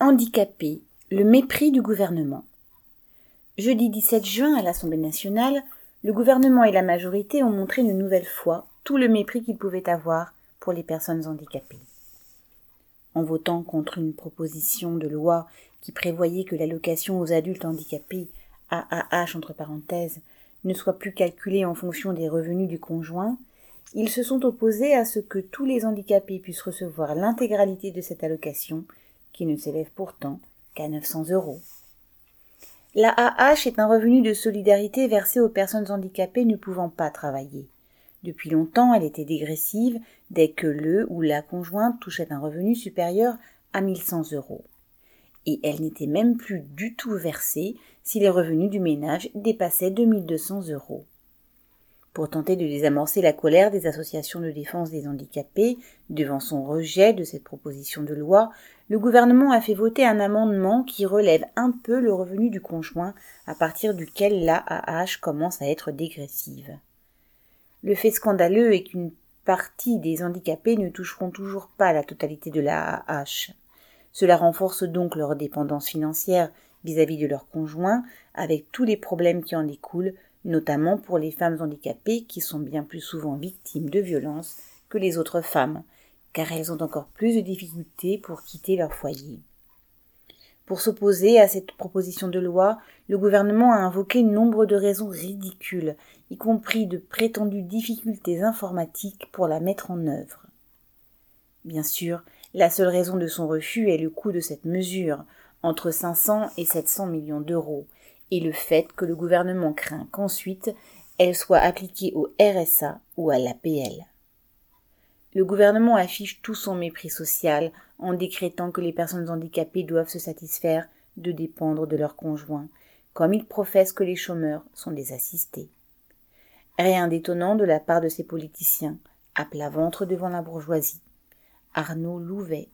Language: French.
Handicapés, le mépris du gouvernement. Jeudi 17 juin à l'Assemblée nationale, le gouvernement et la majorité ont montré une nouvelle fois tout le mépris qu'ils pouvaient avoir pour les personnes handicapées. En votant contre une proposition de loi qui prévoyait que l'allocation aux adultes handicapés AAH entre parenthèses ne soit plus calculée en fonction des revenus du conjoint, ils se sont opposés à ce que tous les handicapés puissent recevoir l'intégralité de cette allocation, qui ne s'élève pourtant qu'à 900 euros. La AH est un revenu de solidarité versé aux personnes handicapées ne pouvant pas travailler. Depuis longtemps, elle était dégressive dès que le ou la conjointe touchait un revenu supérieur à 1100 euros. Et elle n'était même plus du tout versée si les revenus du ménage dépassaient 2200 euros. Pour tenter de désamorcer la colère des associations de défense des handicapés devant son rejet de cette proposition de loi, le gouvernement a fait voter un amendement qui relève un peu le revenu du conjoint à partir duquel l'AAH commence à être dégressive. Le fait scandaleux est qu'une partie des handicapés ne toucheront toujours pas la totalité de l'AAH. Cela renforce donc leur dépendance financière vis-à-vis -vis de leur conjoint, avec tous les problèmes qui en découlent, notamment pour les femmes handicapées qui sont bien plus souvent victimes de violences que les autres femmes, car elles ont encore plus de difficultés pour quitter leur foyer. Pour s'opposer à cette proposition de loi, le gouvernement a invoqué nombre de raisons ridicules, y compris de prétendues difficultés informatiques pour la mettre en œuvre. Bien sûr, la seule raison de son refus est le coût de cette mesure, entre 500 et 700 millions d'euros, et le fait que le gouvernement craint qu'ensuite elle soit appliquée au RSA ou à l'APL. Le gouvernement affiche tout son mépris social en décrétant que les personnes handicapées doivent se satisfaire de dépendre de leurs conjoints, comme il professe que les chômeurs sont des assistés. Rien d'étonnant de la part de ces politiciens, à plat ventre devant la bourgeoisie. Arnaud Louvet,